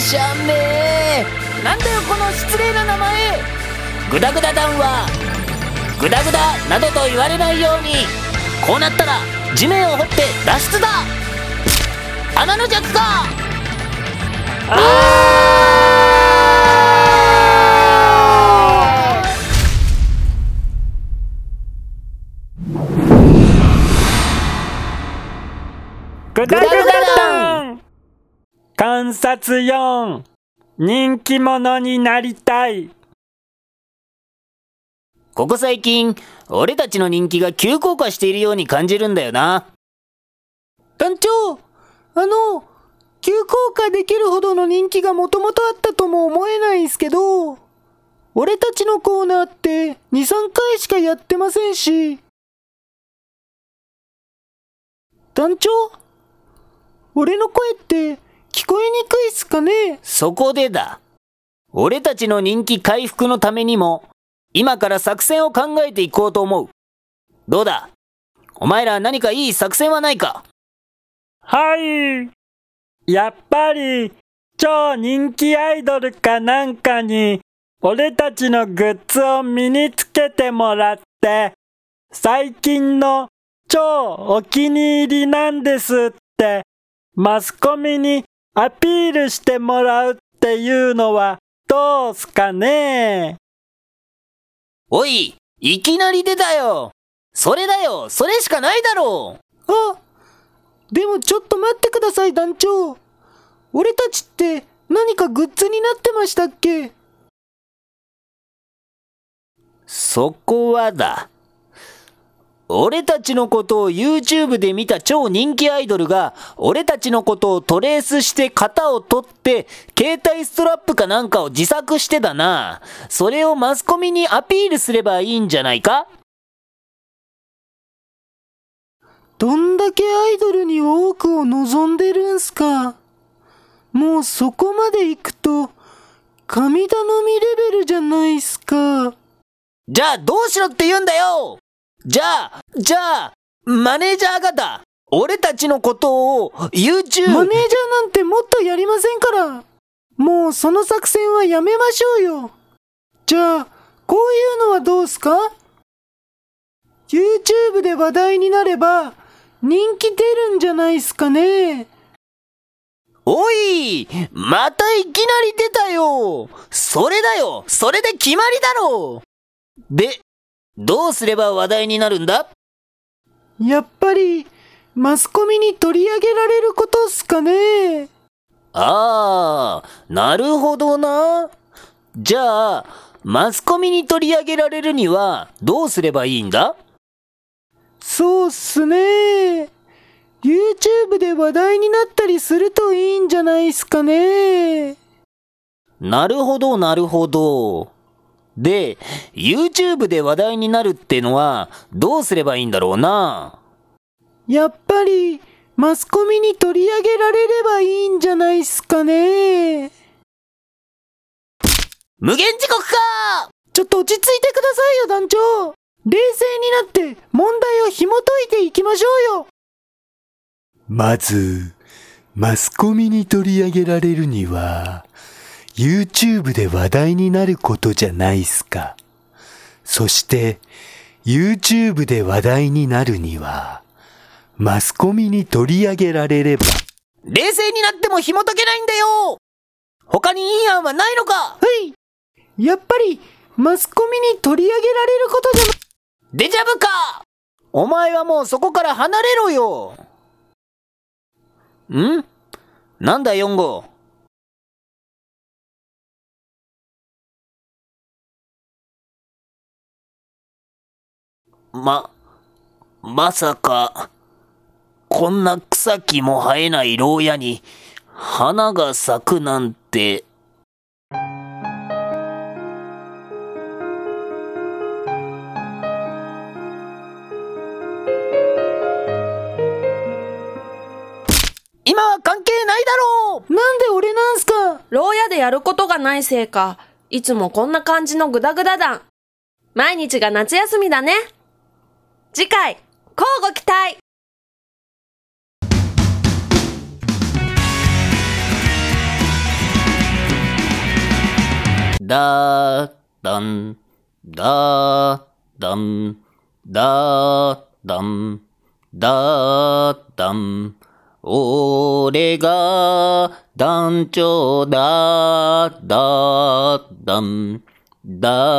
しゃめなんだよこの失礼な名前。グダグダ団はグダグダなどと言われないように。こうなったら地面を掘って脱出だ。穴の弱か。グダグダ団観察4人気者になりたい。ここ最近俺たちの人気が急降下しているように感じるんだよな。団長あの急降下できるほどの人気がもともとあったとも思えないんすけど俺たちのコーナーって23回しかやってませんし。団長俺の声って聞こえにくいっすかね？そこでだ。俺たちの人気回復のためにも今から作戦を考えていこうと思う。どうだ？お前ら何かいい作戦はないか？はい。やっぱり超人気アイドルかなんかに俺たちのグッズを身につけてもらって最近の超お気に入りなんですってマスコミにアピールしてもらうっていうのはどうすかね？おいいきなり出たよ。それだよ。それしかないだろ。うあでもちょっと待ってください団長。俺たちって何かグッズになってましたっけ？そこはだ。俺たちのことを YouTube で見た超人気アイドルが、俺たちのことをトレースして型を取って、携帯ストラップかなんかを自作してだな。それをマスコミにアピールすればいいんじゃないか？どんだけアイドルに多くを望んでるんすか？もうそこまで行くと、神頼みレベルじゃないっすか。じゃあどうしろって言うんだよじゃあ、じゃあ、マネージャー方、俺たちのことを YouTube... マネージャーなんてもっとやりませんから。もうその作戦はやめましょうよ。じゃあ、こういうのはどうすか ?YouTube で話題になれば、人気出るんじゃないっすかね。おいまたいきなり出たよそれだよそれで決まりだろうで、どうすれば話題になるんだ？やっぱり、マスコミに取り上げられることっすかね。ああ、なるほどな。じゃあ、マスコミに取り上げられるにはどうすればいいんだ？そうっすね。YouTube で話題になったりするといいんじゃないっすかね。なるほど、なるほど。で、YouTube で話題になるってのはどうすればいいんだろうな？やっぱり、マスコミに取り上げられればいいんじゃないっすかね。無限時刻かちょっと落ち着いてくださいよ、団長。冷静になって問題を紐解いていきましょうよ。まず、マスコミに取り上げられるには、YouTube で話題になることじゃないっすか。そして、YouTube で話題になるには、マスコミに取り上げられれば、冷静になっても紐解けないんだよ。他にいい案はないのか。はい。やっぱり、マスコミに取り上げられることじゃな、デジャブか。お前はもうそこから離れろよ。ん？なんだ4号ま、まさか、こんな草木も生えない牢屋に花が咲くなんて。今は関係ないだろうなんで俺なんすか？牢屋でやることがないせいか、いつもこんな感じのグダグダ団。毎日が夏休みだね。次回、交互期待だ、だん、だ、だん、だ、だん、だ、だん。俺が団長だ、だ、だん、だ、